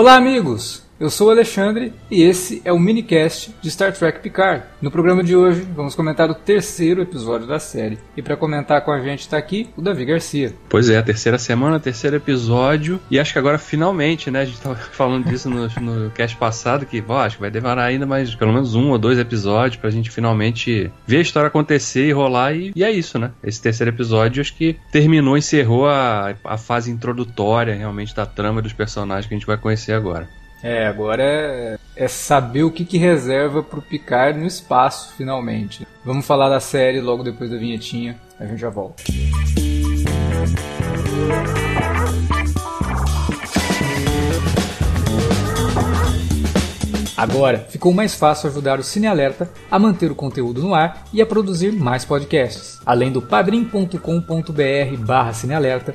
Olá, amigos! Eu sou o Alexandre e esse é o minicast de Star Trek Picard. No programa de hoje, vamos comentar o terceiro episódio da série. E para comentar com a gente está aqui o Davi Garcia. Pois é, a terceira semana, terceiro episódio. E acho que agora finalmente, né? A gente estava falando disso no, no cast passado, que ó, acho que vai demorar ainda mais pelo menos um ou dois episódios pra gente finalmente ver a história acontecer e rolar. E, e é isso, né? Esse terceiro episódio acho que terminou, encerrou a, a fase introdutória realmente da trama dos personagens que a gente vai conhecer agora. É, agora é, é saber o que, que reserva pro Picard no espaço, finalmente. Vamos falar da série logo depois da vinhetinha, a gente já volta. Agora ficou mais fácil ajudar o Cine Alerta a manter o conteúdo no ar e a produzir mais podcasts. Além do padrim.com.br barra cinealerta,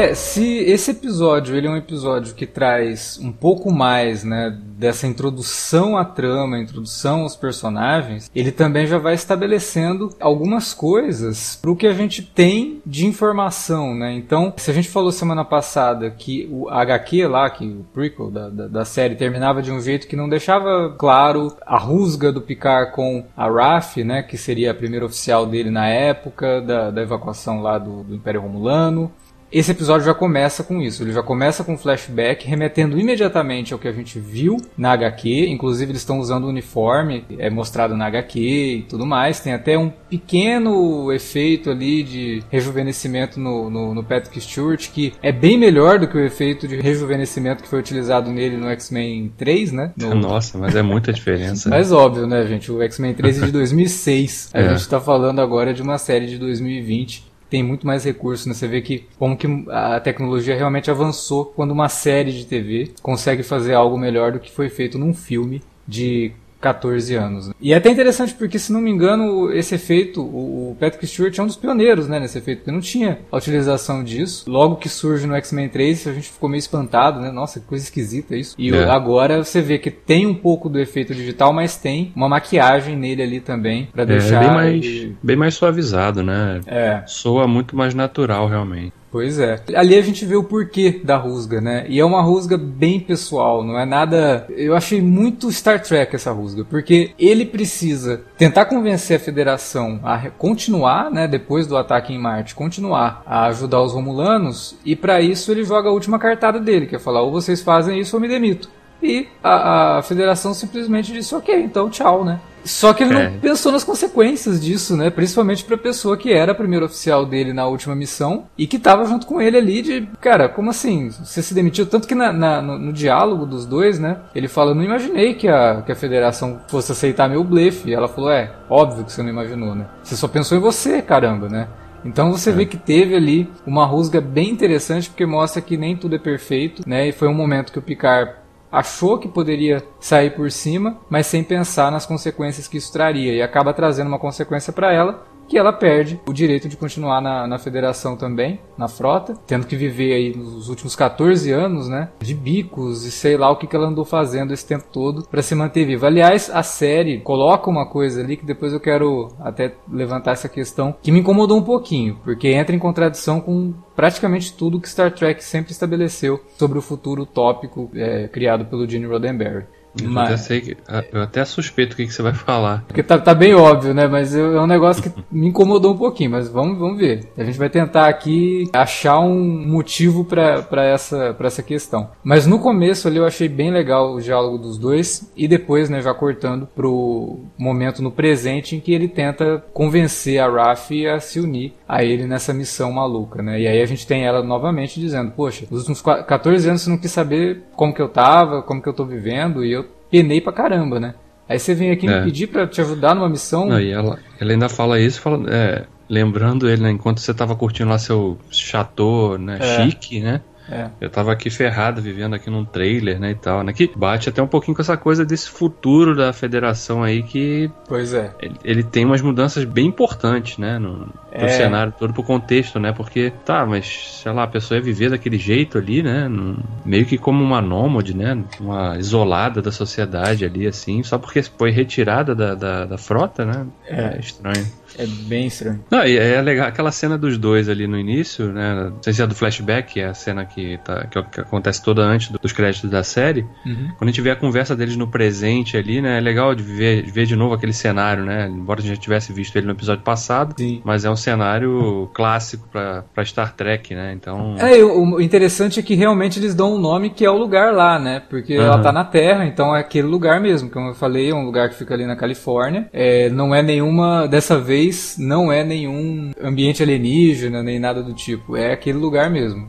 É, se esse episódio ele é um episódio que traz um pouco mais, né, dessa introdução à trama, introdução aos personagens, ele também já vai estabelecendo algumas coisas para o que a gente tem de informação, né? Então, se a gente falou semana passada que o HQ lá, que o prequel da, da, da série terminava de um jeito que não deixava claro a rusga do Picard com a Raf, né, que seria a primeira oficial dele na época da, da evacuação lá do, do Império Romulano, esse episódio já começa com isso. Ele já começa com um flashback, remetendo imediatamente ao que a gente viu na HQ. Inclusive, eles estão usando o uniforme, é mostrado na HQ e tudo mais. Tem até um pequeno efeito ali de rejuvenescimento no, no, no Patrick Stewart, que é bem melhor do que o efeito de rejuvenescimento que foi utilizado nele no X-Men 3, né? No... Nossa, mas é muita diferença. mas óbvio, né, gente? O X-Men 3 é de 2006. A é. gente tá falando agora de uma série de 2020 tem muito mais recursos, né? Você vê que como que a tecnologia realmente avançou quando uma série de TV consegue fazer algo melhor do que foi feito num filme de 14 anos. Né? E é até interessante porque, se não me engano, esse efeito, o Patrick Stewart é um dos pioneiros né, nesse efeito, porque não tinha a utilização disso. Logo que surge no X-Men 3, a gente ficou meio espantado, né? Nossa, que coisa esquisita isso. E é. agora você vê que tem um pouco do efeito digital, mas tem uma maquiagem nele ali também, para deixar... É, bem mais, bem mais suavizado, né? É. Soa muito mais natural, realmente. Pois é. Ali a gente vê o porquê da rusga, né? E é uma rusga bem pessoal, não é nada. Eu achei muito Star Trek essa rusga, porque ele precisa tentar convencer a Federação a continuar, né? Depois do ataque em Marte, continuar a ajudar os Romulanos, e para isso ele joga a última cartada dele, que é falar: ou vocês fazem isso ou me demito. E a, a federação simplesmente disse: ok, então tchau, né? Só que ele é. não pensou nas consequências disso, né? Principalmente pra pessoa que era a primeira oficial dele na última missão e que tava junto com ele ali de, cara, como assim? Você se demitiu? Tanto que na, na no, no, diálogo dos dois, né? Ele fala, não imaginei que a, que a federação fosse aceitar meu blefe. E ela falou, é, óbvio que você não imaginou, né? Você só pensou em você, caramba, né? Então você é. vê que teve ali uma rusga bem interessante porque mostra que nem tudo é perfeito, né? E foi um momento que o Picard achou que poderia sair por cima, mas sem pensar nas consequências que isso traria e acaba trazendo uma consequência para ela que ela perde o direito de continuar na, na federação também, na frota, tendo que viver aí nos últimos 14 anos, né, de bicos e sei lá o que, que ela andou fazendo esse tempo todo para se manter viva. Aliás, a série coloca uma coisa ali que depois eu quero até levantar essa questão que me incomodou um pouquinho, porque entra em contradição com praticamente tudo que Star Trek sempre estabeleceu sobre o futuro utópico é, criado pelo Gene Roddenberry. Eu, Mas... até sei eu até suspeito o que, que você vai falar. Porque tá, tá bem óbvio, né? Mas é um negócio que me incomodou um pouquinho, mas vamos, vamos ver. A gente vai tentar aqui achar um motivo para essa, pra essa questão. Mas no começo ali eu achei bem legal o diálogo dos dois, e depois, né, já cortando pro momento no presente em que ele tenta convencer a Raf a se unir a ele nessa missão maluca, né? E aí a gente tem ela novamente dizendo, poxa, nos últimos 14 anos você não quis saber como que eu tava, como que eu tô vivendo, e eu penei pra caramba, né? Aí você vem aqui é. me pedir para te ajudar numa missão. Não, e ela, ela ainda fala isso, fala, é, lembrando ele, né, enquanto você tava curtindo lá seu chateau, né, é. chique, né? É. Eu tava aqui ferrado, vivendo aqui num trailer, né, e tal, né? Que bate até um pouquinho com essa coisa desse futuro da federação aí que... Pois é. Ele, ele tem umas mudanças bem importantes, né, no, é. cenário todo, pro contexto, né? Porque, tá, mas, sei lá, a pessoa ia viver daquele jeito ali, né? meio que como uma nômade, né? Uma isolada da sociedade ali, assim, só porque foi retirada da, da, da frota, né? É. é estranho. É bem estranho. Não, e é legal aquela cena dos dois ali no início, né? Não sei se é do flashback, que é a cena que, tá, que, que acontece toda antes dos créditos da série. Uhum. Quando a gente vê a conversa deles no presente ali, né? É legal de ver, de ver de novo aquele cenário, né? Embora a gente já tivesse visto ele no episódio passado, Sim. mas é um cenário clássico para Star Trek, né? Então. É, o interessante é que realmente eles dão um nome que é o lugar lá, né? Porque uhum. ela tá na Terra, então é aquele lugar mesmo. Como eu falei, é um lugar que fica ali na Califórnia. É, não é nenhuma. Dessa vez, não é nenhum ambiente alienígena, nem nada do tipo. É aquele lugar mesmo.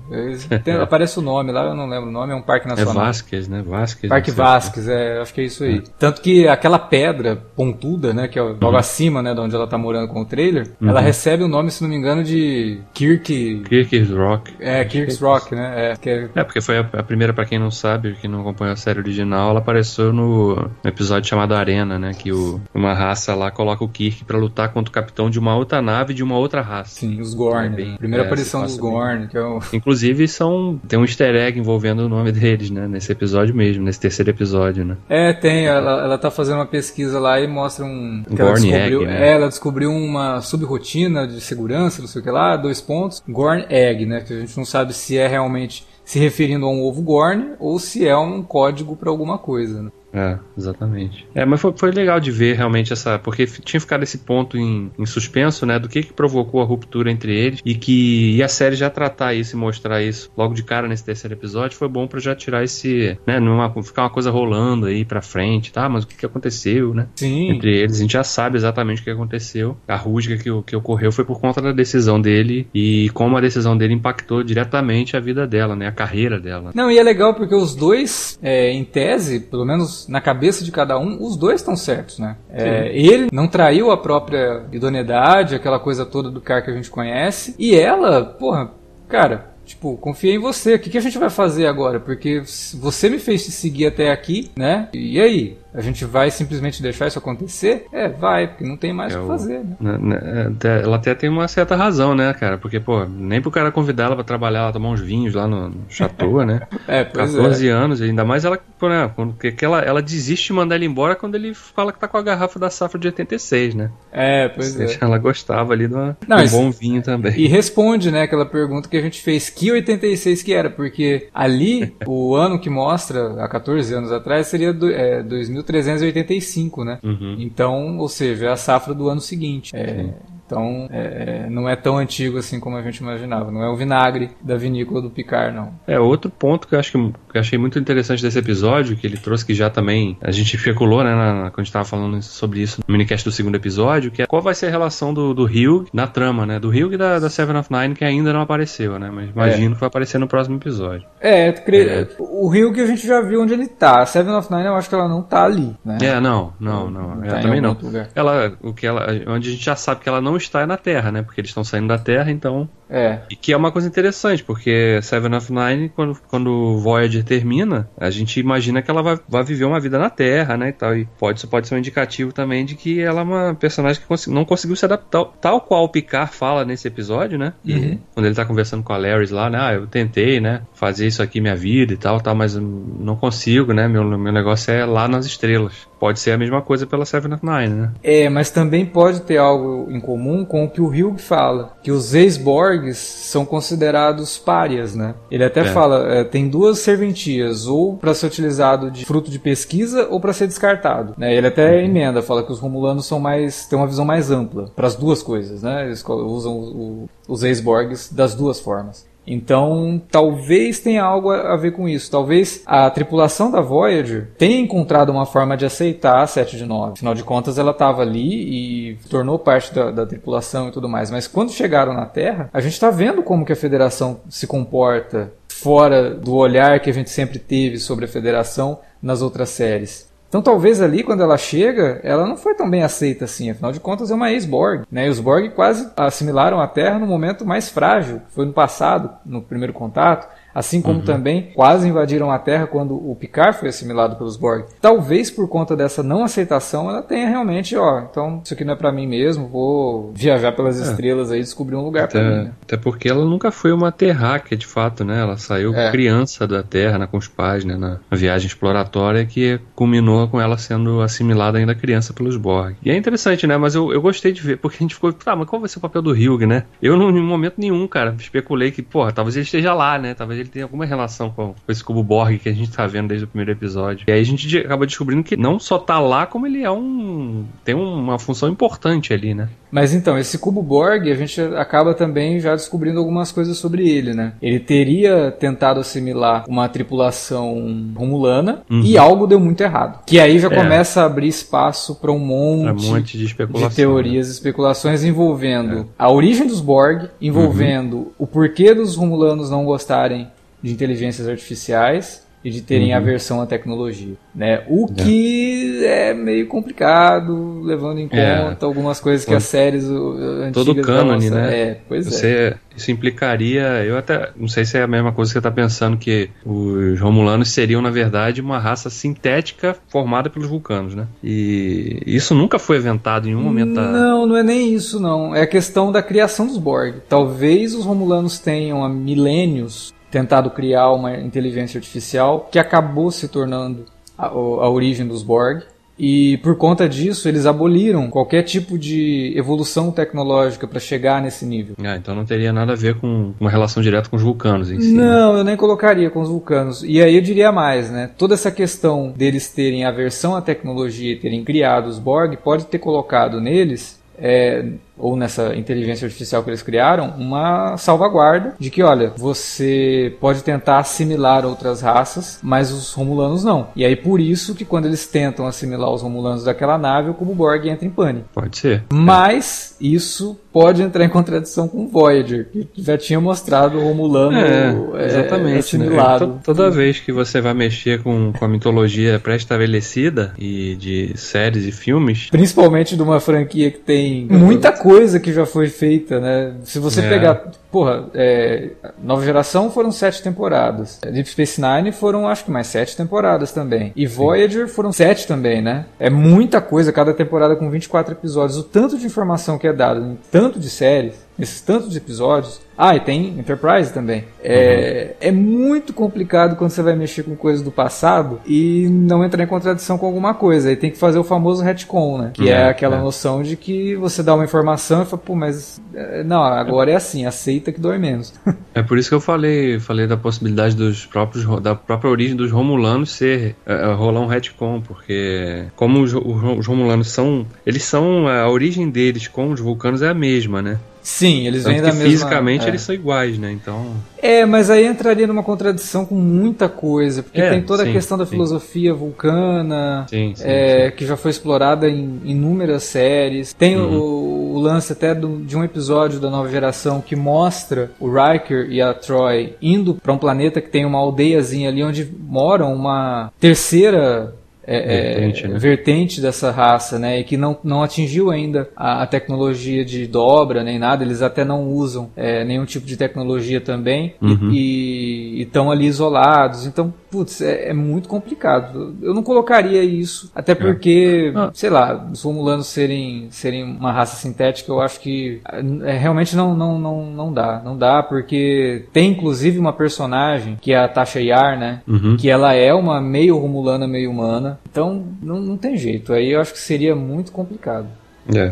Tem, aparece o nome lá, eu não lembro o nome, é um parque é nacional. É Vasquez, né? Vasquez. Parque Vasquez, é, acho que é isso aí. É. Tanto que aquela pedra pontuda, né? Que é logo uhum. acima, né? De onde ela tá morando com o trailer, uhum. ela recebe o nome, se não me engano, de Kirk. Kirk's Rock. É, Kirk's Rock, né? É, é... é porque foi a, a primeira, para quem não sabe, que não acompanhou a série original, ela apareceu no, no episódio chamado Arena, né? Que o, uma raça lá coloca o Kirk para lutar contra o capitão de uma outra nave de uma outra raça. Sim, os Gorn. É bem, Primeira é, aparição dos Gorn, que é o... Inclusive, são, tem um easter egg envolvendo o nome deles, né? Nesse episódio mesmo, nesse terceiro episódio, né? É, tem. Ela, ela tá fazendo uma pesquisa lá e mostra um... Gorn egg, né? É, ela descobriu uma subrotina de segurança, não sei o que lá, dois pontos. Gorn Egg, né? Que a gente não sabe se é realmente se referindo a um ovo Gorn ou se é um código para alguma coisa. Né? É, exatamente. É, mas foi, foi legal de ver realmente essa. Porque tinha ficado esse ponto em, em suspenso, né? Do que, que provocou a ruptura entre eles. E que e a série já tratar isso e mostrar isso logo de cara nesse terceiro episódio foi bom para já tirar esse. né? Numa, ficar uma coisa rolando aí pra frente, tá? Mas o que, que aconteceu, né? Sim. Entre eles. A gente já sabe exatamente o que aconteceu. A rusga que, que ocorreu foi por conta da decisão dele e como a decisão dele impactou diretamente a vida dela, né? A carreira dela. Não, e é legal porque os dois, é, em tese, pelo menos na cabeça de cada um, os dois estão certos, né? É, ele não traiu a própria idoneidade, aquela coisa toda do cara que a gente conhece, e ela, porra, cara, Tipo, confia em você. O que, que a gente vai fazer agora? Porque você me fez te seguir até aqui, né? E aí? A gente vai simplesmente deixar isso acontecer? É, vai, porque não tem mais o é que fazer, né? né, né ela até tem uma certa razão, né, cara? Porque, pô, nem pro cara convidar ela pra trabalhar, ela tomar uns vinhos lá no, no chateau, né? é, pois 14 é. anos, ainda mais ela, pô, né? Porque ela, ela desiste de mandar ele embora quando ele fala que tá com a garrafa da safra de 86, né? É, pois é. Ela gostava ali de, uma, não, de um bom vinho também. E responde, né, aquela pergunta que a gente fez, que 86 que era? Porque ali, o ano que mostra, há 14 anos atrás, seria do, é, 2000 1385, né? Uhum. Então, ou seja, é a safra do ano seguinte. É, então, é, não é tão antigo assim como a gente imaginava. Não é o vinagre da vinícola do Picard, não. É, outro ponto que eu acho que, que eu achei muito interessante desse episódio, que ele trouxe que já também a gente especulou, né, na, quando a gente tava falando sobre isso no minicast do segundo episódio, que é qual vai ser a relação do, do Hugh na trama, né? Do Hugh e da, da Seven of Nine, que ainda não apareceu, né? Mas imagino é. que vai aparecer no próximo episódio. É, cre... é. o Hugh que a gente já viu onde ele tá. A Seven of Nine eu acho que ela não tá ali, né? É, não, não, não. não tá também não. Ela, o que ela, onde a gente já sabe que ela não está na Terra, né? Porque eles estão saindo da Terra, então. É. E que é uma coisa interessante, porque Seven of Nine, quando, quando o Voyager termina, a gente imagina que ela vai, vai viver uma vida na Terra, né? E tal. E pode, isso pode ser um indicativo também de que ela é uma personagem que não conseguiu se adaptar, tal qual o Picard fala nesse episódio, né? E uhum. quando ele tá conversando com a Larry lá, né? Ah, eu tentei, né? Fazer isso aqui minha vida e tal, tal, mas não consigo, né? Meu, meu negócio é lá nas estrelas. Pode ser a mesma coisa pela Seven of Nine, né? É, mas também pode ter algo em comum com o que o Hugh fala, que os ex-Borg São considerados párias, né? Ele até é. fala, é, tem duas serventias, ou para ser utilizado de fruto de pesquisa ou para ser descartado, né? Ele até uhum. emenda, fala que os Romulanos são mais têm uma visão mais ampla para as duas coisas, né? Eles usam o, os ex-Borgs das duas formas. Então, talvez tenha algo a ver com isso. Talvez a tripulação da Voyager tenha encontrado uma forma de aceitar a 7 de 9. Afinal de contas, ela estava ali e tornou parte da, da, tripulação e tudo mais. Mas quando chegaram na Terra, a gente está vendo como que a Federação se comporta fora do olhar que a gente sempre teve sobre a Federação nas outras séries. Então talvez ali, quando ela chega, ela não foi tão bem aceita assim. Afinal de contas, é uma ex-Borg. Né? E os Borg quase assimilaram a Terra no momento mais frágil. Foi no passado, no primeiro contato. Assim como uhum. também quase invadiram a Terra quando o Picard foi assimilado pelos Borg. Talvez por conta dessa não aceitação, ela tenha realmente, ó, então isso aqui não é para mim mesmo, vou viajar pelas é. estrelas aí e descobrir um lugar para mim. Né? Até porque ela nunca foi uma terráquea de fato, né? Ela saiu é. criança da Terra, né, com os pais, né, na viagem exploratória que culminou com ela sendo assimilada ainda criança pelos Borg. E é interessante, né? Mas eu, eu gostei de ver, porque a gente ficou, tá, mas qual vai ser o papel do Hugh, né? Eu, em momento nenhum, cara, especulei que, porra, talvez ele esteja lá, né? Talvez ele tem alguma relação com, com esse cubo Borg que a gente tá vendo desde o primeiro episódio. E aí a gente acaba descobrindo que não só tá lá, como ele é um. tem uma função importante ali, né? Mas então, esse cubo Borg, a gente acaba também já descobrindo algumas coisas sobre ele, né? Ele teria tentado assimilar uma tripulação romulana uhum. e algo deu muito errado. Que aí já é. começa a abrir espaço para um monte, um monte de, de, teorias e né? especulações envolvendo é. a origem dos Borg, envolvendo uhum. o porquê dos romulanos não gostarem de inteligências artificiais e de terem uhum. aversão à tecnologia, né? O é. que é meio complicado, levando em é. conta é. algumas coisas que as séries antigas todo o cânone, né? É, pois Você, é. Isso implicaria, eu até não sei se é a mesma coisa que você está pensando que os romulanos seriam na verdade uma raça sintética formada pelos vulcanos, né? E isso nunca foi inventado em nenhum momento. Da... Não, não é nem isso não. É a questão da criação dos Borg. Talvez os romulanos tenham há milênios tentado criar uma inteligência artificial que acabou se tornando a, a origem dos Borg. E por conta disso, eles aboliram qualquer tipo de evolução tecnológica para chegar nesse nível. Ah, então não teria nada a ver com uma relação direta com os vulcanos em si. Né? Não, né? eu nem colocaria com os vulcanos. E aí eu diria mais, né? Toda essa questão deles terem aversão à tecnologia e terem criado os Borg pode ter colocado neles é, ou nessa inteligência artificial que eles criaram, uma salvaguarda de que, olha, você pode tentar assimilar outras raças, mas os Romulanos não. E aí por isso que quando eles tentam assimilar os Romulanos daquela nave, o Cubo Borg entra em pânico. Pode ser. Mas é. isso pode entrar em contradição com o Voyager, que já tinha mostrado o Romulano é, é exatamente, né? assimilado. Né? Toda vez que você vai mexer com, com a mitologia pré-estabelecida e de séries e filmes, principalmente de uma franquia que tem muita coisa coisa que já foi feita, né? Se você é. pegar, porra, é, Nova Geração foram sete temporadas. Deep Space Nine foram, acho que mais sete temporadas também. E Voyager Sim. foram sete também, né? É muita coisa, cada temporada com 24 episódios. O tanto de informação que é dado em tanto de séries, nesses tantos episódios, ah, e tem Enterprise também. É, uhum. é muito complicado quando você vai mexer com coisas do passado e não entrar em contradição com alguma coisa. Aí tem que fazer o famoso retcon, né? Que é, é aquela é. noção de que você dá uma informação e fala, pô, mas é, não, agora é assim, aceita que dói menos. é por isso que eu falei, falei da possibilidade dos próprios da própria origem dos Romulanos ser uh, rolar um retcon, porque como os, os Romulanos são, eles são a origem deles com os Vulcanos é a mesma, né? Sim, eles vêm da mesma... Fisicamente é. eles são iguais, né? Então... É, mas aí entraria numa contradição com muita coisa, porque é, tem toda sim, a questão da sim. filosofia vulcana, sim, é, que já foi explorada em inúmeras séries. Tem uhum. o, o, lance até do, de um episódio da nova geração que mostra o Riker e a Troy indo para um planeta que tem uma aldeiazinha ali onde moram uma terceira é, é, vertente, né? vertente, dessa raça, né? E que não, não atingiu ainda a, a tecnologia de dobra nem nada, eles até não usam é, nenhum tipo de tecnologia também uhum. e estão ali isolados. Então, putz, é, é, muito complicado. Eu não colocaria isso, até é. porque, ah. sei lá, os romulanos serem, serem uma raça sintética, eu acho que é, realmente não, não, não, não dá. Não dá, porque tem inclusive uma personagem, que é a Tasha Yar, né? Uhum. Que ela é uma meio romulana, meio humana. Então, não, não tem jeito. Aí eu acho que seria muito complicado. É,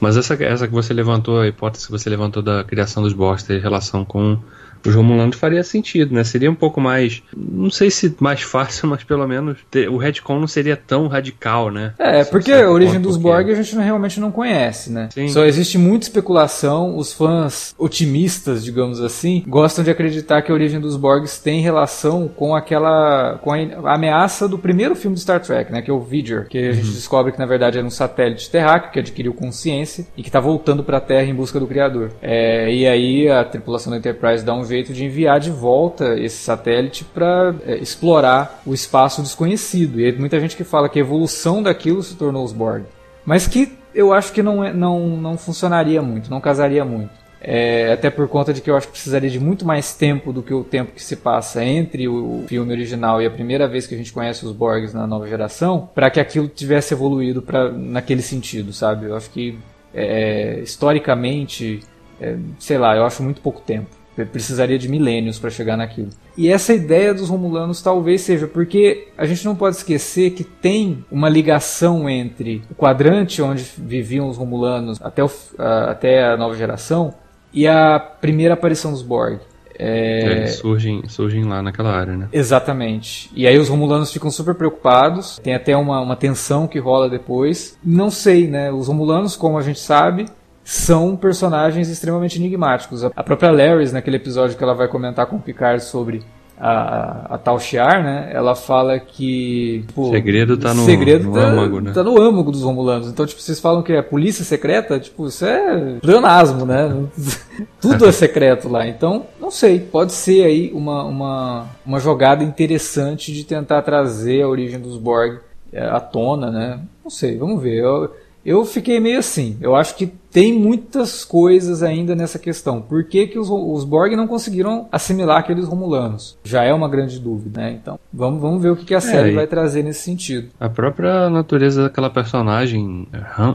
mas essa, essa que você levantou, a hipótese que você levantou da criação dos Borgs ter relação com os Romulanos faria sentido, né? Seria um pouco mais, não sei se mais fácil, mas pelo menos ter, o retcon não seria tão radical, né? É, porque a origem dos Borg a gente realmente não conhece, né? Sim. Só existe muita especulação, os fãs otimistas, digamos assim, gostam de acreditar que a origem dos Borgs tem relação com aquela com a ameaça do primeiro filme de Star Trek, né, que é o Voyager, que a gente uhum. descobre que na verdade era um satélite terráqueo que adquiriu consciência e que está voltando para a Terra em busca do criador. É, e aí a tripulação da Enterprise dá um jeito de enviar de volta esse satélite para é, explorar o espaço desconhecido. E muita gente que fala que a evolução daquilo se tornou os Borg. Mas que eu acho que não, é, não, não funcionaria muito, não casaria muito. É, até por conta de que eu acho que precisaria de muito mais tempo do que o tempo que se passa entre o filme original e a primeira vez que a gente conhece os Borgs na nova geração, para que aquilo tivesse evoluído pra, naquele sentido, sabe? Eu acho que é, historicamente, é, sei lá, eu acho muito pouco tempo precisaria de milênios para chegar naquilo. E essa ideia dos Romulanos talvez seja porque a gente não pode esquecer que tem uma ligação entre o quadrante onde viviam os Romulanos até, o, a, até a nova geração e a primeira aparição dos Borg. É... Eles surgem, surgem lá naquela área, né? Exatamente. E aí os Romulanos ficam super preocupados, tem até uma, uma tensão que rola depois. Não sei, né? Os Romulanos, como a gente sabe, são personagens extremamente enigmáticos. A própria Larry, naquele episódio que ela vai comentar com o Picard sobre a, a tal Shiar, né? Ela fala que. Tipo, segredo tá no, segredo no tá, âmago, né? Tá no âmago dos Romulanos. Então, tipo, vocês falam que é polícia secreta, tipo, isso é pleonasmo, né? Tudo é secreto lá. Então, não sei. Pode ser aí uma, uma, uma jogada interessante de tentar trazer a origem dos Borg é, à tona, né? Não sei, vamos ver. Eu, eu fiquei meio assim. Eu acho que tem muitas coisas ainda nessa questão. Por que, que os, os Borg não conseguiram assimilar aqueles Romulanos? Já é uma grande dúvida, né? Então, vamos, vamos ver o que, que a é, série é, vai trazer nesse sentido. A própria natureza daquela personagem,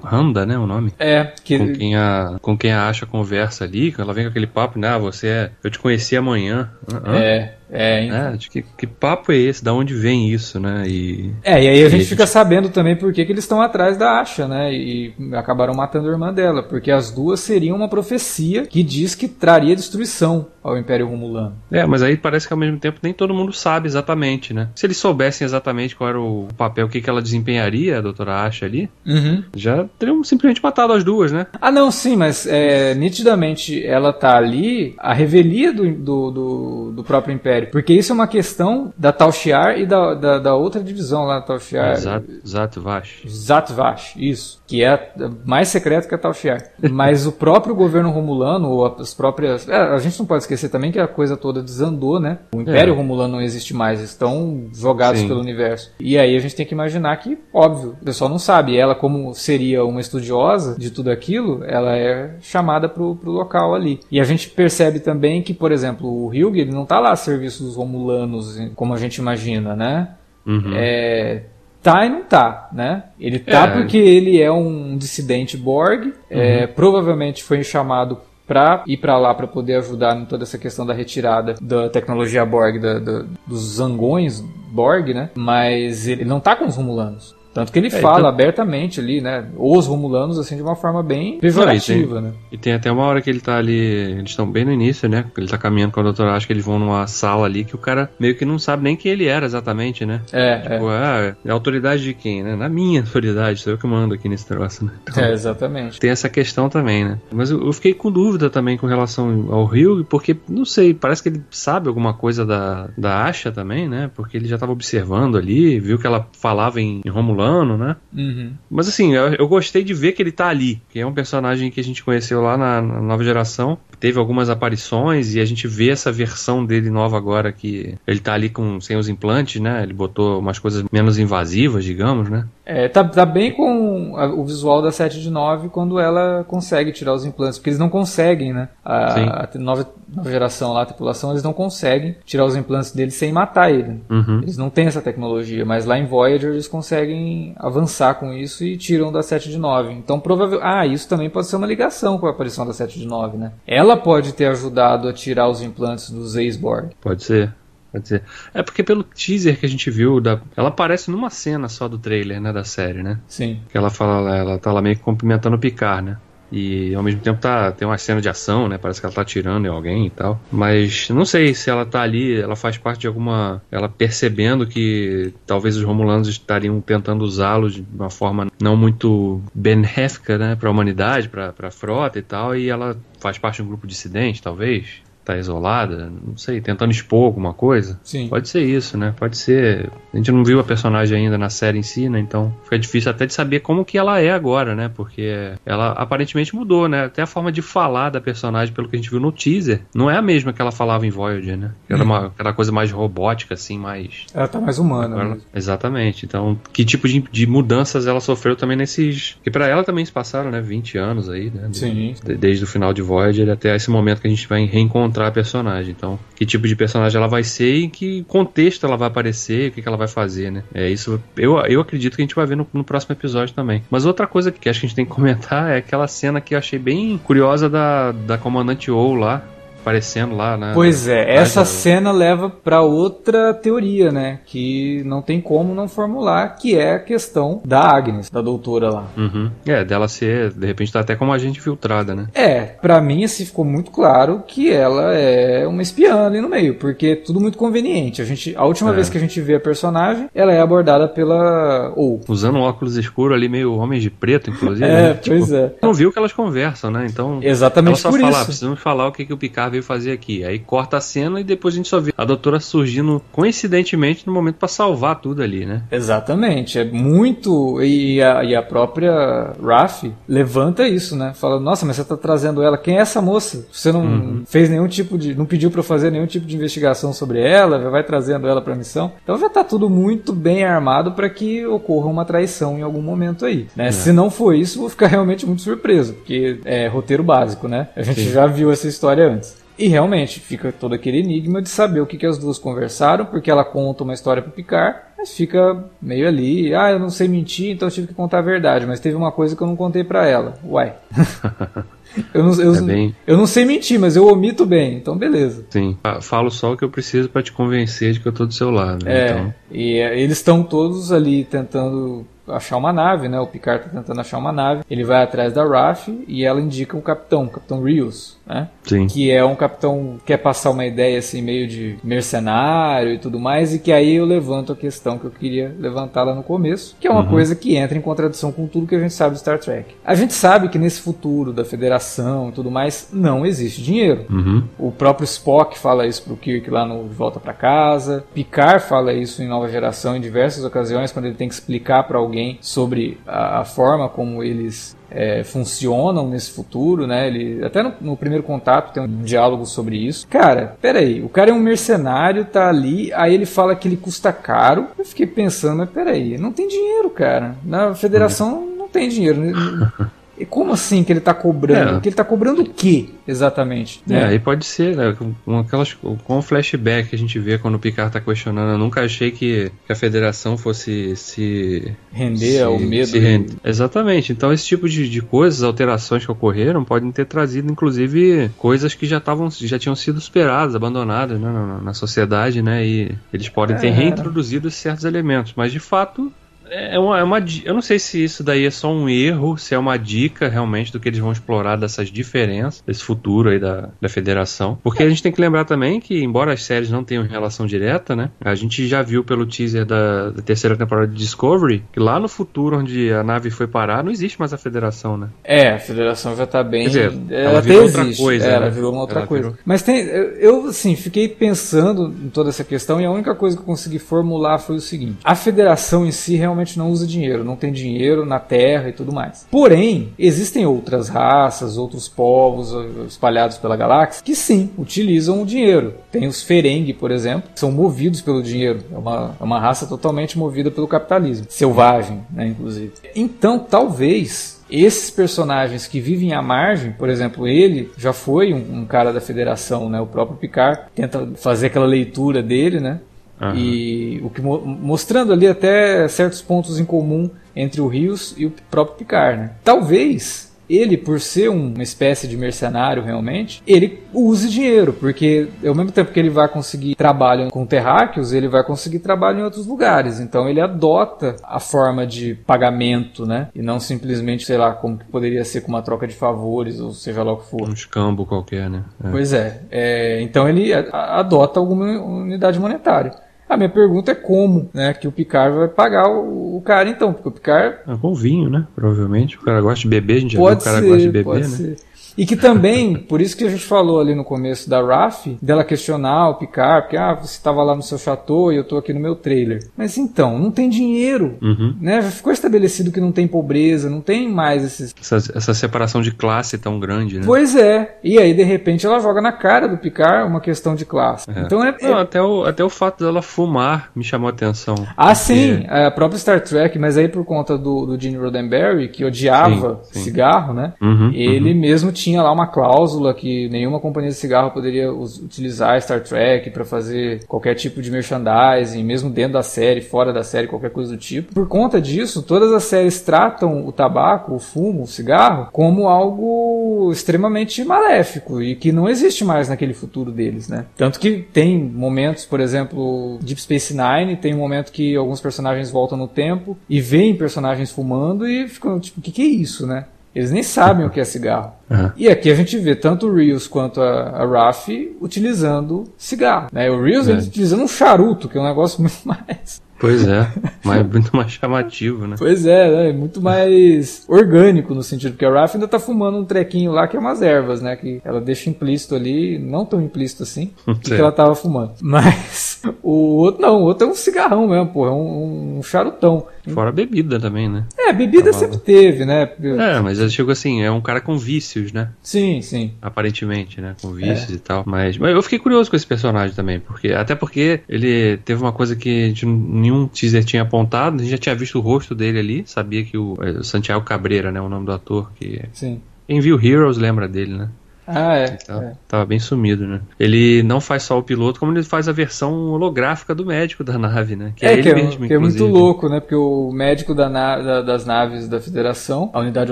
Randa, né? O nome? É. Que... Com, quem a, com quem a Asha conversa ali, ela vem com aquele papo, né? Ah, você é. Eu te conheci amanhã. Hã? É. É, então. é que, que, papo é esse? Da onde vem isso, né? E, é, e aí a gente fica sabendo também por que, que eles estão atrás da Asha, né? E acabaram matando a irmã dela porque as duas seriam uma profecia que diz que traria destruição ao Império Romulano. É, mas aí parece que ao mesmo tempo nem todo mundo sabe exatamente, né? Se eles soubessem exatamente qual era o papel, o que, que ela desempenharia, a doutora Asha ali, uhum. já teriam simplesmente matado as duas, né? Ah, não, sim, mas é, nitidamente ela tá ali a revelia do, do, do, do, próprio Império, porque isso é uma questão da Tal Shiar e da, da, da outra divisão lá da Tal Shiar. Zat, Zatvash. Zatvash, isso, que é mais secreto que a Tal Shiar. mas o próprio governo romulano, ou as próprias... É, a gente não pode esquecer também que a coisa toda desandou, né? O Império é. Romulano não existe mais, estão jogados Sim. pelo universo. E aí a gente tem que imaginar que, óbvio, o pessoal não sabe. Ela, como seria uma estudiosa de tudo aquilo, ela é chamada pro, pro local ali. E a gente percebe também que, por exemplo, o Hugh, ele não tá lá a serviço dos Romulanos, como a gente imagina, né? Uhum. É, tá e não tá, né? Ele tá é. porque ele é um dissidente Borg, uhum. é, provavelmente foi chamado para ir para lá para poder ajudar em toda essa questão da retirada da tecnologia Borg, da, da, dos zangões Borg, né? Mas ele não tá com os Romulanos. Tanto que ele é, fala então... abertamente ali, né? Os Romulanos, assim, de uma forma bem pejorativa, tem, né? E tem até uma hora que ele tá ali. Eles estão bem no início, né? Ele tá caminhando com a doutora, acho que eles vão numa sala ali que o cara meio que não sabe nem quem ele era exatamente, né? É. Tipo, é. ah, é a autoridade de quem, né? Na minha autoridade, sou eu que mando aqui nesse negócio, né? Então, é, exatamente. Tem essa questão também, né? Mas eu, eu fiquei com dúvida também com relação ao Rio, porque, não sei, parece que ele sabe alguma coisa da, da Asha também, né? Porque ele já tava observando ali, viu que ela falava em, em Romulano, né? Uhum. Mas assim, eu, eu, gostei de ver que ele tá ali, que é um personagem que a gente conheceu lá na, na, nova geração. Teve algumas aparições e a gente vê essa versão dele nova agora que ele tá ali com sem os implantes, né? Ele botou umas coisas menos invasivas, digamos, né? É, tá, tá bem com a, o visual da 7 de 9 quando ela consegue tirar os implantes, porque eles não conseguem, né? A, a nova, nova, geração lá, a tripulação, eles não conseguem tirar os implantes deles sem matar ele. Uhum. Eles não têm essa tecnologia, mas lá em Voyager eles conseguem avançar com isso e tiram da 7 de 9. Então, provavelmente. Ah, isso também pode ser uma ligação com a aparição da 7 de 9, né? Ela pode ter ajudado a tirar os implantes dos ex-Borg. Pode ser. Pode ser. É porque pelo teaser que a gente viu, da, ela aparece numa cena só do trailer, né, da série, né? Sim. Que ela fala, ela tá lá meio que cumprimentando o Picard, né? E ao mesmo tempo tá, tem uma cena de ação, né? Parece que ela tá atirando em alguém e tal. Mas não sei se ela tá ali, ela faz parte de alguma. Ela percebendo que talvez os Romulanos estariam tentando usá-los de uma forma não muito benéfica, né? Pra humanidade, pra, pra frota e tal. E ela faz parte de um grupo dissidente, talvez tá isolada, não sei, tentando expor alguma coisa. Sim. Pode ser isso, né? Pode ser. A gente não viu a personagem ainda na série em si, né? Então fica difícil até de saber como que ela é agora, né? Porque ela aparentemente mudou, né? Até a forma de falar da personagem, pelo que a gente viu no teaser, não é a mesma que ela falava em Voyager, né? Era uma, aquela coisa mais robótica, assim, mais. Ela tá mais humana. Agora- mesmo. exatamente. Então, que tipo de, de mudanças ela sofreu também nesses. Que pra ela também se passaram, né? 20 anos aí, né? Sim. De- desde o final de Voyager até esse momento que a gente vai reencontrar a personagem. Então, que tipo de personagem ela vai ser e em que contexto ela vai aparecer, o que, que ela vai fazer, né? É isso. Eu, eu acredito que a gente vai ver no, no próximo episódio também. Mas outra coisa que acho que a gente tem que comentar é aquela cena que eu achei bem curiosa da, da comandante ou lá. Aparecendo lá, né? Pois é, essa cena leva pra outra teoria, né? Que não tem como não formular, que é a questão da Agnes, da doutora lá. Uhum. É, dela ser, de repente, tá até como agente filtrada, né? É, pra mim assim ficou muito claro que ela é uma espiã ali no meio, porque é tudo muito conveniente. A gente, a última É. vez que a gente vê a personagem, ela é abordada pela ou Usando um óculos escuro ali, meio homens de preto, inclusive. É, né? Tipo, pois é. Não viu que elas conversam, né? Então. Ela Exatamente só por fala, "Ah, isso. precisamos falar o que, que o Picard veio fazer aqui. Aí corta a cena e depois a gente só vê a doutora surgindo coincidentemente no momento pra salvar tudo ali, né? Exatamente, é muito. E a, e a própria Raf levanta isso, né? Fala, nossa, mas você tá trazendo ela. Quem é essa moça? Você não Uhum. fez nenhum tipo de. não pediu pra eu fazer nenhum tipo de investigação sobre ela, vai trazendo ela pra missão. Então já tá tudo muito bem armado pra que ocorra uma traição em algum momento aí. É. Né? Se não for isso, vou ficar realmente muito surpreso, porque é roteiro básico, né? A gente Sim. já viu essa história antes. E realmente fica todo aquele enigma de saber o que, que as duas conversaram, porque ela conta uma história pro Picard, mas fica meio ali, ah, eu não sei mentir, então eu tive que contar a verdade, mas teve uma coisa que eu não contei pra ela. Uai. eu, não, eu, É bem- eu não sei mentir, mas eu omito bem, então beleza. Sim. Fa- Falo só o que eu preciso pra te convencer de que eu tô do seu lado. né? É, Então, e é, eles estão todos ali tentando achar uma nave, né? O Picard tá tentando achar uma nave. Ele vai atrás da Raf e ela indica o capitão, o capitão Rios, né? sim. que é um capitão que quer passar uma ideia assim meio de mercenário e tudo mais e que aí eu levanto a questão que eu queria levantar lá no começo, que é uma coisa que entra em contradição com tudo que a gente sabe de Star Trek. A gente sabe que nesse futuro da Federação e tudo mais não existe dinheiro. Uhum. O próprio Spock fala isso pro Kirk lá no De Volta pra Casa. Picard fala isso em Nova Geração em diversas ocasiões quando ele tem que explicar para alguém sobre a, a forma como eles é, funcionam nesse futuro, né? Ele até no, no primeiro contato tem um diálogo sobre isso. Cara, peraí, o cara é um mercenário, tá ali, aí ele fala que ele custa caro. Eu fiquei pensando, mas peraí, não tem dinheiro, cara. Na Federação não tem dinheiro. Como assim que ele tá cobrando? É. Que ele tá cobrando o quê, exatamente? É, aí pode ser, né? Com, aquelas, com o flashback que a gente vê quando o Picard tá questionando. Eu nunca achei que, que a federação fosse se. Render se- ao medo. se render. Exatamente. Então, esse tipo de, de coisas, alterações que ocorreram, podem ter trazido, inclusive, coisas que já estavam, já tinham sido superadas, abandonadas né, na, na sociedade, né? E eles podem ter É. reintroduzido certos elementos. Mas, de fato, é uma, é uma Eu não sei se isso daí é só um erro, se é uma dica realmente do que eles vão explorar dessas diferenças, desse futuro aí da, da federação. Porque a gente tem que lembrar também que, embora as séries não tenham relação direta, né? A gente já viu pelo teaser da, da terceira temporada de Discovery que lá no futuro, onde a nave foi parar, não existe mais a federação, né? É, a federação já tá bem. Quer dizer, ela, ela virou outra existe. coisa, é, ela né? virou uma outra Ela coisa. virou- Mas tem. Eu, eu, assim, fiquei pensando em toda essa questão e a única coisa que eu consegui formular foi o seguinte: a federação em si realmente não usa dinheiro, não tem dinheiro na Terra e tudo mais. Porém, existem outras raças, outros povos eh, espalhados pela galáxia que sim utilizam o dinheiro. Tem os Ferengi, por exemplo, que são movidos pelo dinheiro. É uma, é uma raça totalmente movida pelo capitalismo. Selvagem, né, inclusive. Então, talvez esses personagens que vivem à margem, por exemplo, ele já foi um, um cara da federação, né? O próprio Picard tenta fazer aquela leitura dele, né? Aham. E o que mo- mostrando ali até certos pontos em comum entre o Rios e o próprio Picard, né? Talvez ele, por ser uma espécie de mercenário realmente, ele use dinheiro, porque ao mesmo tempo que ele vai conseguir trabalho com terráqueos, ele vai conseguir trabalho em outros lugares. Então ele adota a forma de pagamento, né? E não simplesmente, sei lá, como que poderia ser com uma troca de favores, ou seja lá o que for. Um escambo qualquer, né? É. Pois é. é. Então ele adota alguma unidade monetária. A minha pergunta é como, né, que o Picard vai pagar o, o cara então, porque o Picard... É com vinho, né, provavelmente. O cara gosta de beber, a gente já pode viu o cara ser, gosta de beber, né? Ser. E que também, por isso que a gente falou ali no começo da RAF, dela questionar o Picard, porque ah, você estava lá no seu chateau e eu estou aqui no meu trailer. Mas então, não tem dinheiro, uhum. né? Já ficou estabelecido que não tem pobreza, não tem mais esses... Essa, essa, separação de classe tão grande, né? Pois é. E aí, de repente, ela joga na cara do Picard uma questão de classe. É. Então é... Não, até, o, até o fato dela fumar me chamou a atenção. Ah, porque... sim. A própria Star Trek, mas aí por conta do, do Gene Roddenberry, que odiava sim, sim. cigarro, né? Uhum, ele uhum. mesmo tinha tinha lá uma cláusula que nenhuma companhia de cigarro poderia utilizar Star Trek para fazer qualquer tipo de merchandising, mesmo dentro da série, fora da série, qualquer coisa do tipo. Por conta disso, todas as séries tratam o tabaco, o fumo, o cigarro como algo extremamente maléfico e que não existe mais naquele futuro deles, né? Tanto que tem momentos, por exemplo, Deep Space Nine, tem um momento que alguns personagens voltam no tempo e veem personagens fumando e ficam tipo, o que, que é isso, né? Eles nem sabem o que é cigarro. Uhum. E aqui a gente vê tanto o Reels quanto a, a Raf utilizando cigarro. Né? O Reels é. utilizando um charuto, que é um negócio muito mais Pois é, mas muito mais chamativo, né? Pois é, né? muito mais orgânico no sentido, porque a Raf ainda tá fumando um trequinho lá que é umas ervas, né? Que ela deixa implícito ali, não tão implícito assim, que ela tava fumando. Mas o outro não, o outro é um cigarrão mesmo, pô, é um, um charutão. Fora a bebida também, né? É, bebida sempre teve, né? É, mas eu chego assim, é um cara com vícios, né? Sim, sim. Aparentemente, né? Com vícios é. e tal. Mas, mas eu fiquei curioso com esse personagem também, porque até porque ele teve uma coisa que a gente nenhum teaser tinha apontado, a gente já tinha visto o rosto dele ali, sabia que o, é, o Santiago Cabreira, né, o nome do ator, que Sim. Quem viu Heroes lembra dele, né? Ah, é. Tava, é. tava, bem sumido, né? Ele não faz só o piloto, como ele faz a versão holográfica do médico da nave, né? Que é, é que, é, mesmo, que é muito louco, né? Porque o médico da na, da, das naves da Federação, a unidade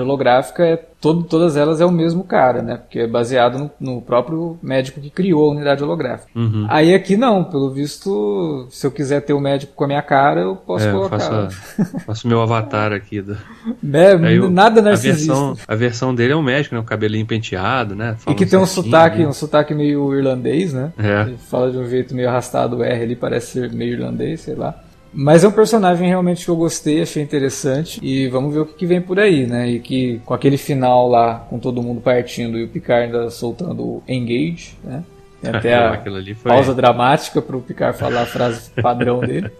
holográfica é todo, todas elas é o mesmo cara, né? Porque é baseado no, no próprio médico que criou a unidade holográfica. Uhum. Aí aqui não, pelo visto, se eu quiser ter o médico com a minha cara, eu posso é, colocar. Faço, faço meu avatar aqui. Do... É, nada narcisista. A versão, a versão dele é o médico, né? O cabelinho penteado, né? e que tem um sotaque, né? um sotaque meio irlandês, né? É. Ele fala de um jeito meio arrastado o R ali, parece ser meio irlandês, sei lá. Mas é um personagem realmente que eu gostei, achei interessante. E vamos ver o que, vem por aí, né? E que com aquele final lá, com todo mundo partindo e o Picard ainda soltando o Engage, né? Tem até a foi... pausa dramática para o Picard falar a frase padrão dele.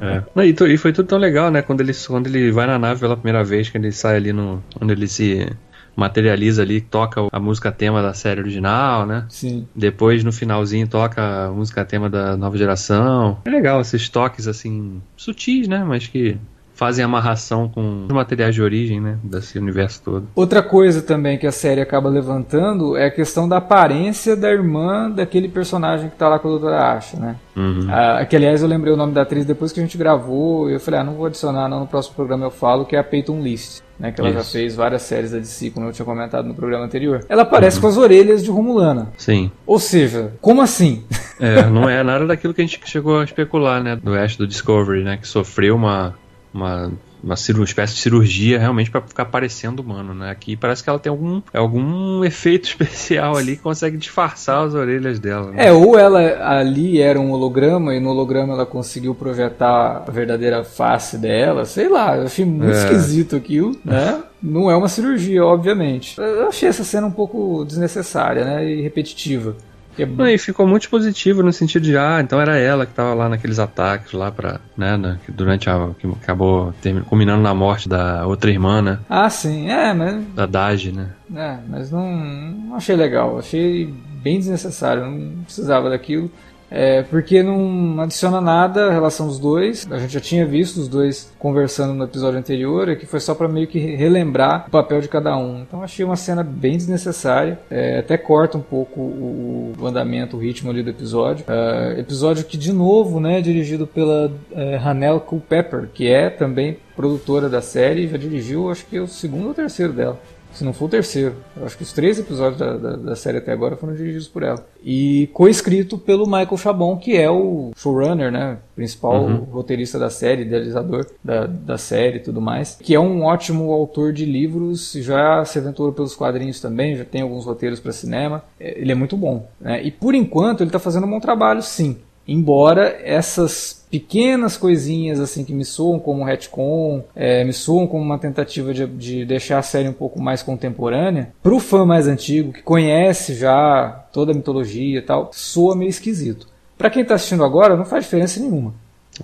É. E, foi tudo tão legal, né? Quando ele, quando ele vai na nave pela primeira vez, que ele sai ali no. Onde ele se materializa ali, toca a música tema da série original, né? Sim. Depois, no finalzinho, toca a música tema da nova geração. É legal esses toques, assim, sutis, né? Mas que fazem amarração com os materiais de origem, né, desse universo todo. Outra coisa também que a série acaba levantando é a questão da aparência da irmã daquele personagem que tá lá com a doutora Asha, né? Uhum. Ah, que aliás eu lembrei o nome da atriz depois que a gente gravou, eu falei, ah, não vou adicionar, não, no próximo programa eu falo, que é a Peyton List. Né, que ela Isso. já fez várias séries da DC, como eu tinha comentado no programa anterior. Ela aparece uhum. com as orelhas de Romulana. Sim. Ou seja, como assim? É, não é nada daquilo que a gente chegou a especular, né? Do Ash do Discovery, né? Que sofreu uma uma, uma, espécie de cirurgia realmente para ficar parecendo humano, né? Aqui parece que ela tem algum, algum efeito especial ali que consegue disfarçar as orelhas dela. Né? É, ou ela ali era um holograma e no holograma ela conseguiu projetar a verdadeira face dela, sei lá, eu achei muito é. esquisito aquilo, né? Não é uma cirurgia, obviamente. Eu achei essa cena um pouco desnecessária, né? E repetitiva. É e ficou muito positivo no sentido de, ah, então era ela que tava lá naqueles ataques lá pra, né, né que durante a, que acabou terminando, culminando na morte da outra irmã, né? Ah, sim, é, mas... Da Dage, né? É, mas não, não achei legal, achei bem desnecessário, não precisava daquilo. É, porque não adiciona nada a relação dos dois. A gente já tinha visto os dois conversando no episódio anterior, e que foi só para meio que relembrar o papel de cada um. Então achei uma cena bem desnecessária, é, até corta um pouco o, andamento, o ritmo ali do episódio. É, episódio que, de novo, né, é dirigido pela é, Hanel Culpepper, que é também produtora da série, já dirigiu, acho que é o segundo ou terceiro dela. Se não for o terceiro. Eu acho que os três episódios da, da, da série até agora foram dirigidos por ela. E co-escrito pelo Michael Chabon, que é o showrunner, né? Principal uhum. roteirista da série, idealizador da, da série e tudo mais. Que é um ótimo autor de livros, já se aventurou pelos quadrinhos também, já tem alguns roteiros para cinema. É, ele é muito bom. Né? E por enquanto ele está fazendo um bom trabalho, sim. Embora essas pequenas coisinhas assim que me soam como um retcon, é, me soam como uma tentativa de, de deixar a série um pouco mais contemporânea, pro fã mais antigo, que conhece já toda a mitologia e tal, soa meio esquisito. Para quem tá assistindo agora, não faz diferença nenhuma.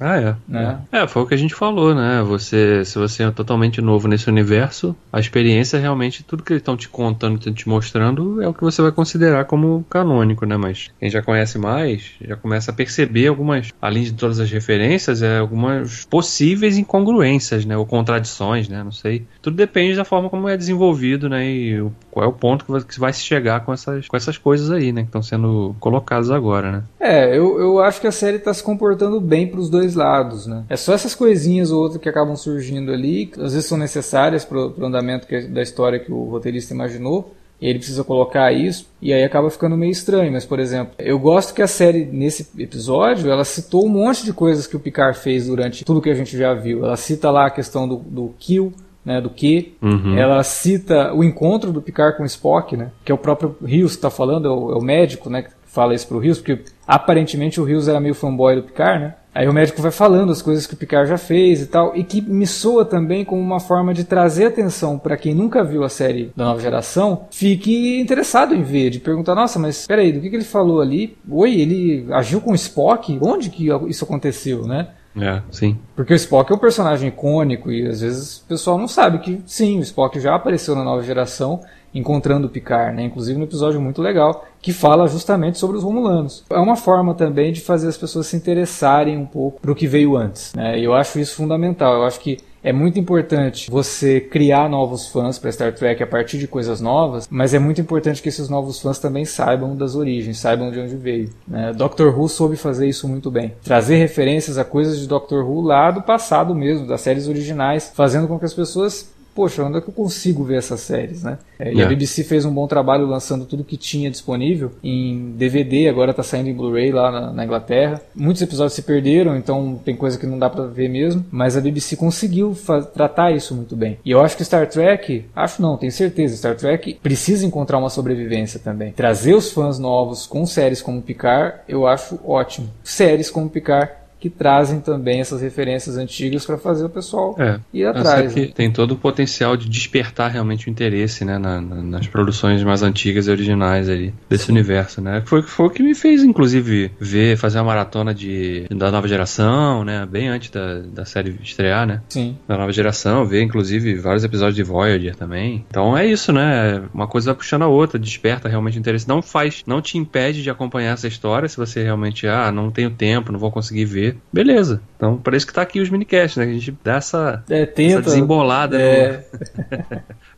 Ah, é. Né? É, foi o que a gente falou, né? Você, se você é totalmente novo nesse universo, a experiência realmente, tudo que eles estão te contando, te mostrando, é o que você vai considerar como canônico, né? Mas quem já conhece mais, já começa a perceber algumas, além de todas as referências, é, algumas possíveis incongruências, né? Ou contradições, né? Não sei. Tudo depende da forma como é desenvolvido, né? E qual é o ponto que vai se chegar com essas, com essas coisas aí, né? Que estão sendo colocadas agora, né? É, eu, eu acho que a série está se comportando bem para os dois dois lados, né? É só essas coisinhas ou outras que acabam surgindo ali, que às vezes são necessárias para o andamento que, da história que o roteirista imaginou, e ele precisa colocar isso, e aí acaba ficando meio estranho. Mas, por exemplo, eu gosto que a série, nesse episódio, ela citou um monte de coisas que o Picard fez durante tudo que a gente já viu. Ela cita lá a questão do, do kill, né, do que. Uhum. Ela cita o encontro do Picard com o Spock, né, que é o próprio Rios que está falando, é o, é o, médico né, que fala isso pro Rios, porque aparentemente o Rios era meio fanboy do Picard, né? Aí o médico vai falando as coisas que o Picard já fez e tal, e que me soa também como uma forma de trazer atenção para quem nunca viu a série da nova geração, fique interessado em ver, de perguntar, nossa, mas peraí, do que, que ele falou ali? Oi, ele agiu com o Spock? Onde que isso aconteceu, né? É, sim. Porque o Spock é um personagem icônico e às vezes o pessoal não sabe que sim, o Spock já apareceu na nova geração encontrando Picard, né? Inclusive um episódio muito legal que fala justamente sobre os Romulanos. É uma forma também de fazer as pessoas se interessarem um pouco para o que veio antes, né? Eu acho isso fundamental. Eu acho que é muito importante você criar novos fãs para Star Trek a partir de coisas novas, mas é muito importante que esses novos fãs também saibam das origens, saibam de onde veio. Né? Doctor Who soube fazer isso muito bem. Trazer referências a coisas de Doctor Who lá do passado mesmo, das séries originais, fazendo com que as pessoas poxa, onde é que eu consigo ver essas séries, né? É, e a é. BBC fez um bom trabalho lançando tudo que tinha disponível em DVD, agora tá saindo em Blu-ray lá na, na, Inglaterra. Muitos episódios se perderam, então tem coisa que não dá para ver mesmo, mas a BBC conseguiu tratar isso muito bem. E eu acho que Star Trek, acho não, tenho certeza, Star Trek precisa encontrar uma sobrevivência também. Trazer os fãs novos com séries como Picard, eu acho ótimo. Séries como Picard que trazem também essas referências antigas para fazer o pessoal é, ir atrás. Né? Tem todo o potencial de despertar realmente o interesse né, na, na, nas produções mais antigas e originais ali, desse Sim. universo. Né? Foi, foi o que me fez, inclusive, ver, fazer uma maratona de, da nova geração, né? bem antes da, da série estrear, né? Sim. Da nova geração, ver, inclusive, vários episódios de Voyager também. Então é isso, né? Uma coisa vai puxando a outra, desperta realmente o interesse. Não faz, não te impede de acompanhar essa história se você realmente, ah, não tenho tempo, não vou conseguir ver beleza. Então, para isso que tá aqui os minicasts, né? A gente dá essa, é, tenta, essa desembolada. É.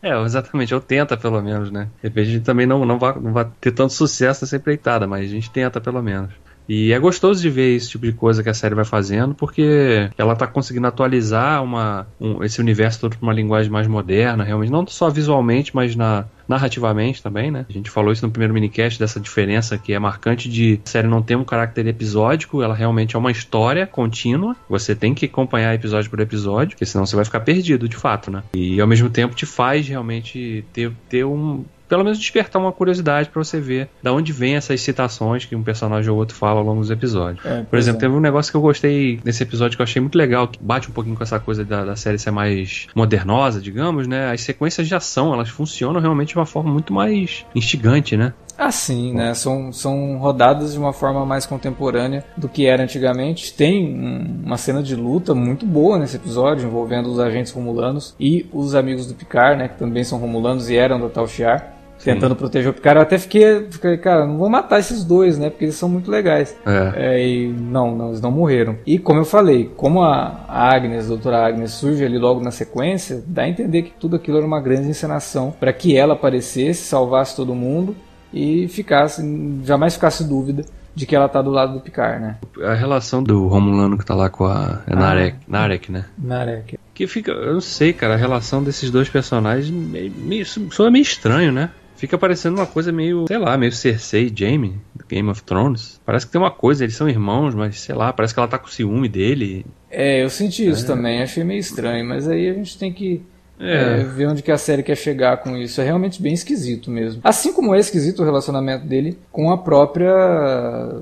No... é, exatamente, ou tenta pelo menos, né? De repente a gente também não, não, vai, não vai ter tanto sucesso nessa empreitada, mas a gente tenta pelo menos. E é gostoso de ver esse tipo de coisa que a série vai fazendo, porque ela está conseguindo atualizar uma, um, esse universo todo para uma linguagem mais moderna, realmente, não só visualmente, mas na, narrativamente também, né? A gente falou isso no primeiro minicast, dessa diferença que é marcante de série não ter um caráter episódico, ela realmente é uma história contínua. Você tem que acompanhar episódio por episódio, porque senão você vai ficar perdido, de fato, né? E ao mesmo tempo te faz realmente ter, ter um pelo menos despertar uma curiosidade para você ver da onde vem essas citações que um personagem ou outro fala ao longo dos episódios. É, Por exemplo, é. teve um negócio que eu gostei nesse episódio que eu achei muito legal, que bate um pouquinho com essa coisa da, da série ser mais modernosa, digamos, né? As sequências de ação, elas funcionam realmente de uma forma muito mais instigante, né? Ah, sim, né? São, são rodadas de uma forma mais contemporânea do que era antigamente. Tem uma cena de luta muito boa nesse episódio, envolvendo os agentes romulanos e os amigos do Picard, né? Que também são romulanos e eram da Tal Shiar tentando proteger o Picard. Eu até fiquei, fiquei, cara, não vou matar esses dois, né? Porque eles são muito legais. É. É, e não, não, eles não morreram. E como eu falei, como a Agnes, a doutora Agnes, surge ali logo na sequência, dá a entender que tudo aquilo era uma grande encenação para que ela aparecesse, salvasse todo mundo e ficasse, jamais ficasse dúvida de que ela tá do lado do Picard, né? A relação do Romulano que tá lá com a é Narek, ah. Narek, né? Narek. Que fica, eu não sei, cara, a relação desses dois personagens meio, meio, soa meio estranho, né? Fica parecendo uma coisa meio, sei lá, meio Cersei e Jaime, do Game of Thrones. Parece que tem uma coisa, eles são irmãos, mas sei lá, parece que ela tá com ciúme dele. É, eu senti isso é. também, achei meio estranho, mas aí a gente tem que é. É, ver onde que a série quer chegar com isso. É realmente bem esquisito mesmo. Assim como é esquisito o relacionamento dele com a própria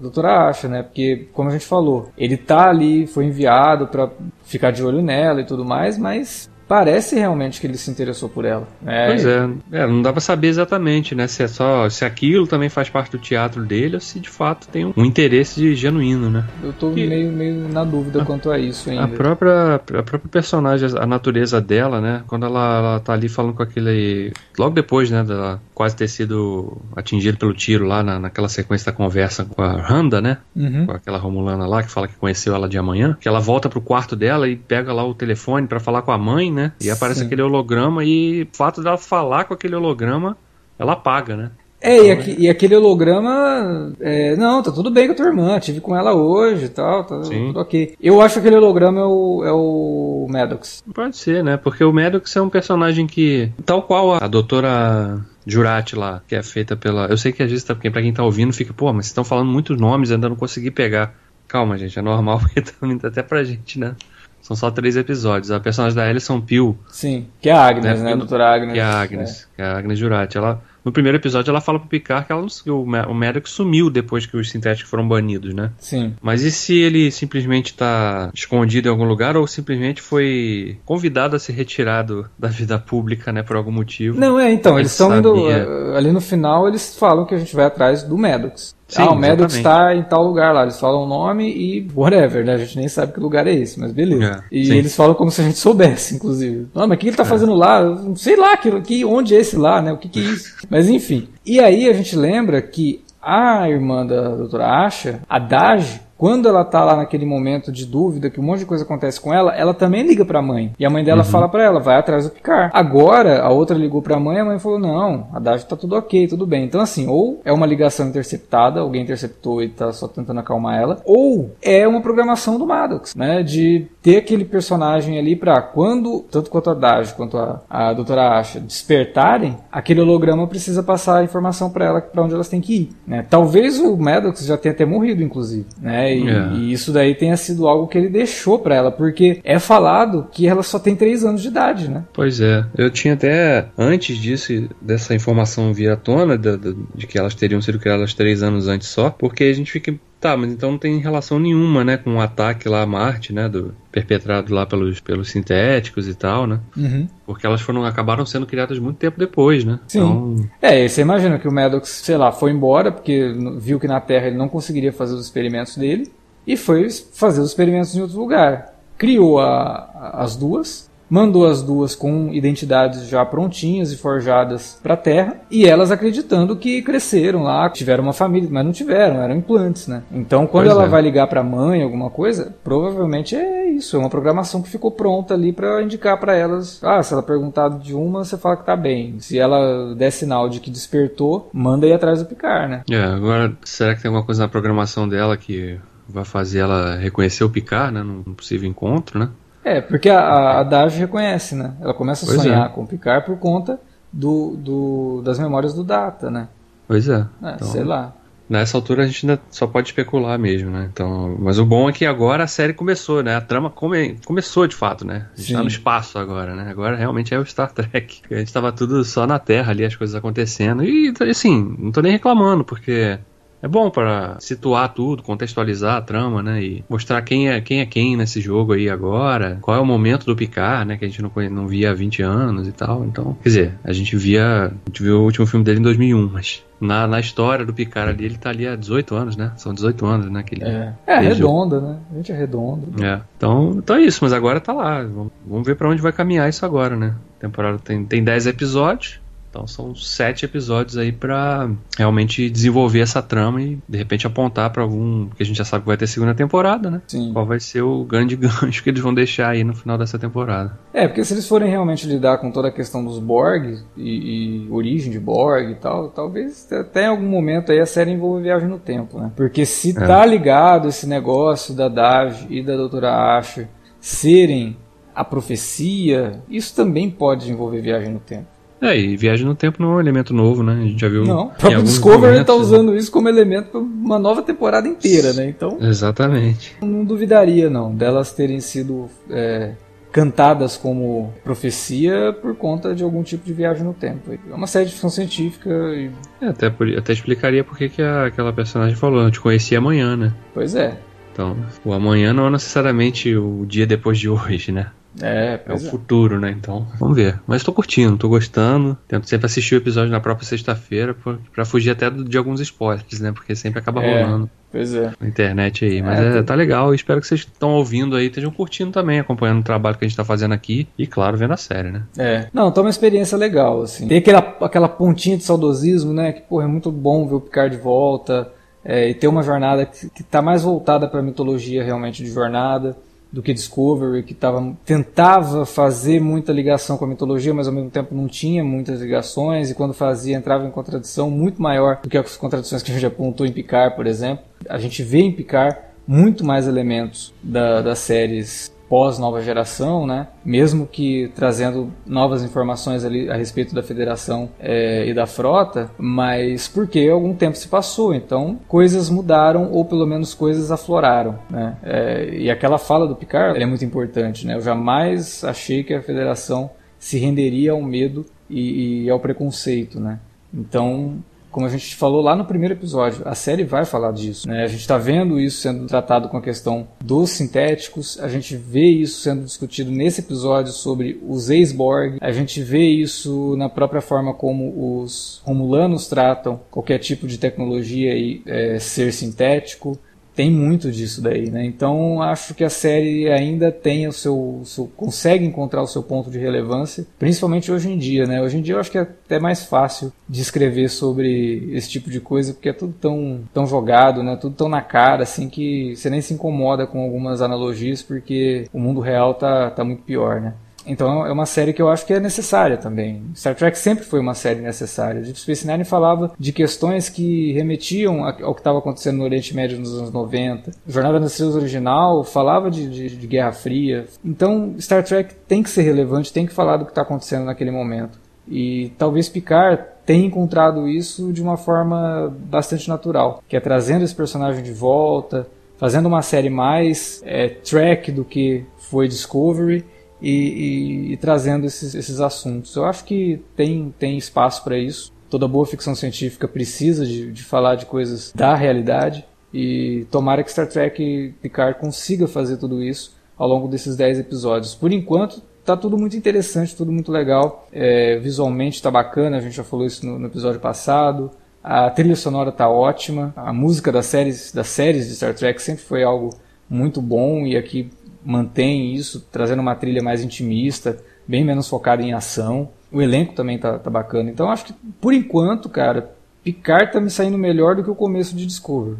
doutora Asha, né? Porque, como a gente falou, ele tá ali, foi enviado para ficar de olho nela e tudo mais, mas parece realmente que ele se interessou por ela. É, pois é. é, não dá pra saber exatamente, né? Se é só se aquilo também faz parte do teatro dele ou se de fato tem um, interesse genuíno, né? Eu tô meio, meio na dúvida a, quanto a isso ainda. A própria, a própria personagem, a natureza dela, né? Quando ela, ela tá ali falando com aquele. Logo depois, né? Dela quase ter sido atingido pelo tiro lá na, naquela sequência da conversa com a Randa, né? Uhum. Com aquela Romulana lá que fala que conheceu ela de amanhã. Que ela volta pro quarto dela e pega lá o telefone para falar com a mãe, né? E aparece Sim. aquele holograma e o fato dela falar com aquele holograma, ela apaga, né? É, e, aqui, e, aquele holograma. É, não, tá tudo bem com a tua irmã, tive com ela hoje e tal, tá Sim. tudo ok. Eu acho que aquele holograma é o, é o Maddox. Pode ser, né? Porque o Maddox é um personagem que. Tal qual a, a doutora Jurati lá, que é feita pela. Eu sei que às vezes, tá, pra quem tá ouvindo, fica, pô, mas vocês estão falando muitos nomes, ainda não consegui pegar. Calma, gente, é normal, porque tá até pra gente, né? São só três episódios. A personagem da Alison Peel. Sim, que é a Agnes, né? né? A doutora Agnes. Que é a Agnes, é. que é a Agnes Jurati. Ela no primeiro episódio ela fala pro Picard que ela não, o, o Maddox sumiu depois que os sintéticos foram banidos, né? Sim. Mas e se ele simplesmente tá escondido em algum lugar ou simplesmente foi convidado a ser retirado da vida pública, né, por algum motivo? Não, é, então, eles estão indo. Eh, ali no final eles falam que a gente vai atrás do Maddox. Sim, ah, o Maddox está em tal lugar lá. Eles falam o nome e whatever, né? A gente nem sabe que lugar é esse, mas beleza. É, e sim. eles falam como se a gente soubesse, inclusive. Não, mas o que ele está é. fazendo lá? Não sei lá, que, que, onde é esse lá, né? O que, que é isso? mas enfim. E aí a gente lembra que a irmã da doutora Asha, a Daj, quando ela tá lá naquele momento de dúvida, que um monte de coisa acontece com ela, ela também liga pra mãe. E a mãe dela uhum. fala para ela, vai atrás do Picard. Agora, a outra ligou pra mãe e a mãe falou, não, a Dash tá tudo ok, tudo bem. Então, assim, ou é uma ligação interceptada, alguém interceptou e tá só tentando acalmar ela, ou é uma programação do Maddox, né? De ter aquele personagem ali pra quando, tanto quanto a Dash quanto a, a doutora Asha despertarem, aquele holograma precisa passar a informação para ela para onde elas têm que ir, né? Talvez o Maddox já tenha até morrido, inclusive, né? E, é. e, isso daí tenha sido algo que ele deixou para ela, porque é falado que ela só tem 3 anos de idade, né? Pois é. Eu tinha até, antes disso, dessa informação vir à tona, de, de, de que elas teriam sido criadas 3 anos antes só, porque a gente fica Tá, mas então não tem relação nenhuma, né, com o ataque lá a Marte, né, do perpetrado lá pelos, pelos sintéticos e tal, né? Uhum. Porque elas foram acabaram sendo criadas muito tempo depois, né? Sim. Então... É, e você imagina que o Maddox, sei lá, foi embora porque viu que na Terra ele não conseguiria fazer os experimentos dele e foi fazer os experimentos em outro lugar. Criou a, as duas mandou as duas com identidades já prontinhas e forjadas para a Terra, e elas acreditando que cresceram lá, tiveram uma família, mas não tiveram, eram implantes, né? Então, quando pois ela é. vai ligar para a mãe alguma coisa, provavelmente é isso, é uma programação que ficou pronta ali para indicar para elas, ah, se ela perguntar de uma, você fala que tá bem. Se ela der sinal de que despertou, manda ir atrás do Picard, né? É, agora será que tem alguma coisa na programação dela que vai fazer ela reconhecer o Picard, né, num possível encontro, né? É, porque a, a reconhece, né? Ela começa a pois sonhar é. com o Picard por conta do, do, das memórias do Data, né? Pois é. é então, sei lá. Nessa altura a gente ainda só pode especular mesmo, né? Então, mas o bom é que agora a série começou, né? A trama come, começou de fato, né? A gente Sim. tá no espaço agora, né? Agora realmente é o Star Trek. A gente tava tudo só na Terra ali, as coisas acontecendo. E assim, não tô nem reclamando, porque é bom para situar tudo, contextualizar a trama, né? E mostrar quem é quem é quem nesse jogo aí agora, qual é o momento do Picard, né? Que a gente não, não via há 20 anos e tal. Então, quer dizer, a gente via. A gente viu o último filme dele em 2001, mas na, na história do Picard ali, ele tá ali há 18 anos, né? São 18 anos, né? Que ele, é, é redonda, né? A gente é redonda. É. Então, então é isso, mas agora tá lá. Vamos, vamos ver para onde vai caminhar isso agora, né? A temporada tem, tem 10 episódios. Então são sete episódios aí para realmente desenvolver essa trama e de repente apontar para algum. Porque a gente já sabe que vai ter segunda temporada, né? Sim. Qual vai ser o grande gancho que eles vão deixar aí no final dessa temporada. É, porque se eles forem realmente lidar com toda a questão dos Borg e, e origem de Borg e tal, talvez até em algum momento aí a série envolva viagem no tempo, né? Porque se É. tá ligado esse negócio da Dav e da Doutora Asher serem a profecia, isso também pode envolver viagem no tempo. É, e viagem no tempo não é um elemento novo, né? A gente já viu. Não, o próprio Discovery tá momentos, usando isso como elemento para uma nova temporada inteira, né? Então, né? Exatamente. não duvidaria não delas terem sido é, cantadas como profecia por conta de algum tipo de viagem no tempo. É uma série de ficção científica e, É, até, por- até explicaria por que aquela personagem falou, eu te conheci amanhã, né? pois é. Então, o amanhã não é necessariamente o dia depois de hoje, né? É, É o pois é. futuro, né? Então, vamos ver. Mas tô curtindo, tô gostando. Tento sempre assistir o episódio na própria sexta-feira pra- pra fugir até de alguns spoilers, né? Porque sempre acaba É. rolando Pois é. na internet aí. Mas É, é, tá legal. Espero que vocês estão ouvindo aí, estejam curtindo também, acompanhando o trabalho que a gente tá fazendo aqui. E, claro, vendo a série, né? É. Não, tá uma experiência legal, assim. Tem aquela, aquela pontinha de saudosismo, né? Que, porra, é muito bom ver o Picard de volta. é, e ter uma jornada que, que tá mais voltada pra mitologia realmente de jornada do que Discovery, que tava, tentava fazer muita ligação com a mitologia, mas ao mesmo tempo não tinha muitas ligações, e quando fazia entrava em contradição muito maior do que as contradições que a gente apontou em Picard, por exemplo. A gente vê em Picard muito mais elementos da- das séries pós-nova geração, né? Mesmo que trazendo novas informações ali a respeito da federação é, e da frota, mas porque algum tempo se passou, então coisas mudaram ou pelo menos coisas afloraram, né? É, e aquela fala do Picard é muito importante, né? Eu jamais achei que a federação se renderia ao medo e, e ao preconceito, né? Então como a gente falou lá no primeiro episódio, a série vai falar disso. Né? A gente está vendo isso sendo tratado com a questão dos sintéticos, a gente vê isso sendo discutido nesse episódio sobre os ex-Borg, a gente vê isso na própria forma como os Romulanos tratam qualquer tipo de tecnologia e é, ser sintético. Tem muito disso daí, né? Então acho que a série ainda tem o seu, seu, consegue encontrar o seu ponto de relevância, principalmente hoje em dia, né? Hoje em dia eu acho que é até mais fácil de escrever sobre esse tipo de coisa, porque é tudo tão, tão jogado, né? Tudo tão na cara, assim, que você nem se incomoda com algumas analogias, porque o mundo real tá, tá muito pior, né? Então é uma série que eu acho que é necessária também. Star Trek sempre foi uma série necessária. Deep Space Nine falava de questões que remetiam ao que estava acontecendo no Oriente Médio nos anos 90. Jornada nas Estrelas original falava de, de, de Guerra Fria. Então Star Trek tem que ser relevante, tem que falar do que está acontecendo naquele momento. E talvez Picard tenha encontrado isso de uma forma bastante natural, que é trazendo esse personagem de volta, fazendo uma série mais é, Trek do que foi Discovery e, e, e trazendo esses, esses, assuntos. Eu acho que tem, tem espaço para isso. Toda boa ficção científica precisa de, de, falar de coisas da realidade e tomara que Star Trek Picard consiga fazer tudo isso ao longo desses 10 episódios. Por enquanto, tá tudo muito interessante, tudo muito legal. É, visualmente tá bacana, a gente já falou isso no, no episódio passado. A trilha sonora tá ótima. A música das séries, das séries de Star Trek sempre foi algo muito bom e aqui mantém isso, trazendo uma trilha mais intimista, bem menos focada em ação. O elenco também tá, tá bacana. Então acho que, por enquanto, cara, Picard tá me saindo melhor do que o começo de Discovery.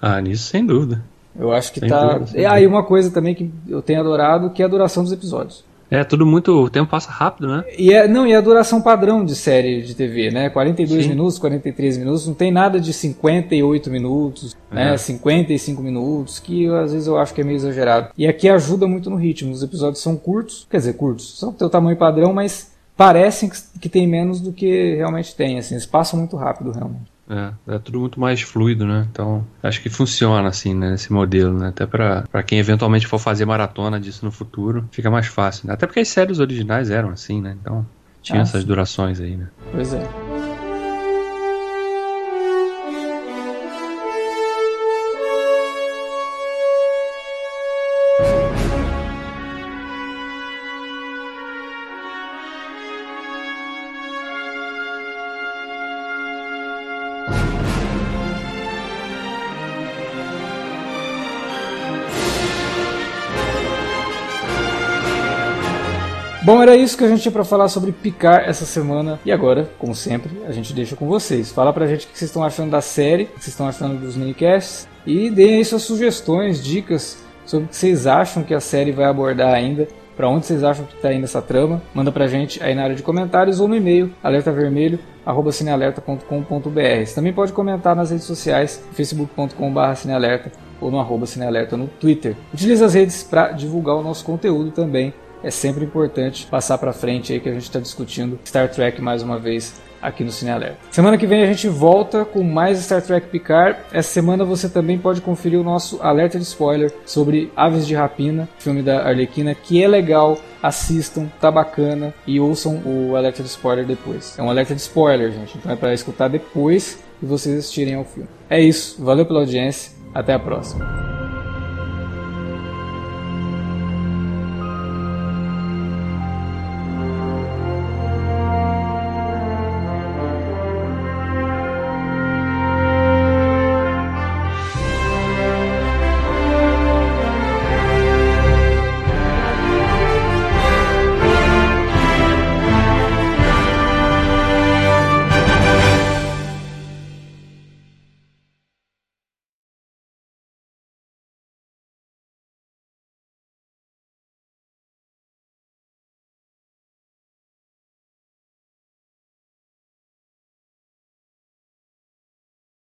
Ah, nisso sem dúvida. Eu acho que sem tá. Dúvida, e aí uma coisa também que eu tenho adorado, que é a duração dos episódios. É, tudo muito. O tempo passa rápido, né? E é, não, e a duração padrão de série de TV, né? 42 Sim. minutos, 43 minutos, não tem nada de 58 minutos, é. né? 55 minutos, que às vezes eu acho que é meio exagerado. E aqui ajuda muito no ritmo. Os episódios são curtos, quer dizer, curtos, são do tamanho padrão, mas parecem que tem menos do que realmente tem, assim, eles passam muito rápido realmente. É, é tudo muito mais fluido, né? Então, acho que funciona assim, né? Esse modelo, né? Até pra quem eventualmente for fazer maratona disso no futuro, fica mais fácil, né? Até porque as séries originais eram assim, né? Então, tinha ah, essas durações aí, né? Pois é. Bom, era isso que a gente tinha para falar sobre Picar essa semana. E agora, como sempre, a gente deixa com vocês. Fala pra gente o que vocês estão achando da série, o que vocês estão achando dos minicasts. E deem aí suas sugestões, dicas sobre o que vocês acham que a série vai abordar ainda para onde vocês acham que está indo essa trama, manda pra gente aí na área de comentários ou no e-mail alertavermelho@cinealerta.com.br. Você também pode comentar nas redes sociais, facebook.com/cinealerta ou no arroba cinealerta no Twitter. Utilize as redes para divulgar o nosso conteúdo também. É sempre importante passar para frente aí que a gente está discutindo Star Trek mais uma vez aqui no Cine Alerta. Semana que vem a gente volta com mais Star Trek Picard. Essa semana você também pode conferir o nosso alerta de spoiler sobre Aves de Rapina, filme da Arlequina, que é legal. Assistam, tá bacana e ouçam o alerta de spoiler depois. É um alerta de spoiler, gente, então é para escutar depois que vocês assistirem ao filme. É isso, valeu pela audiência, até a próxima.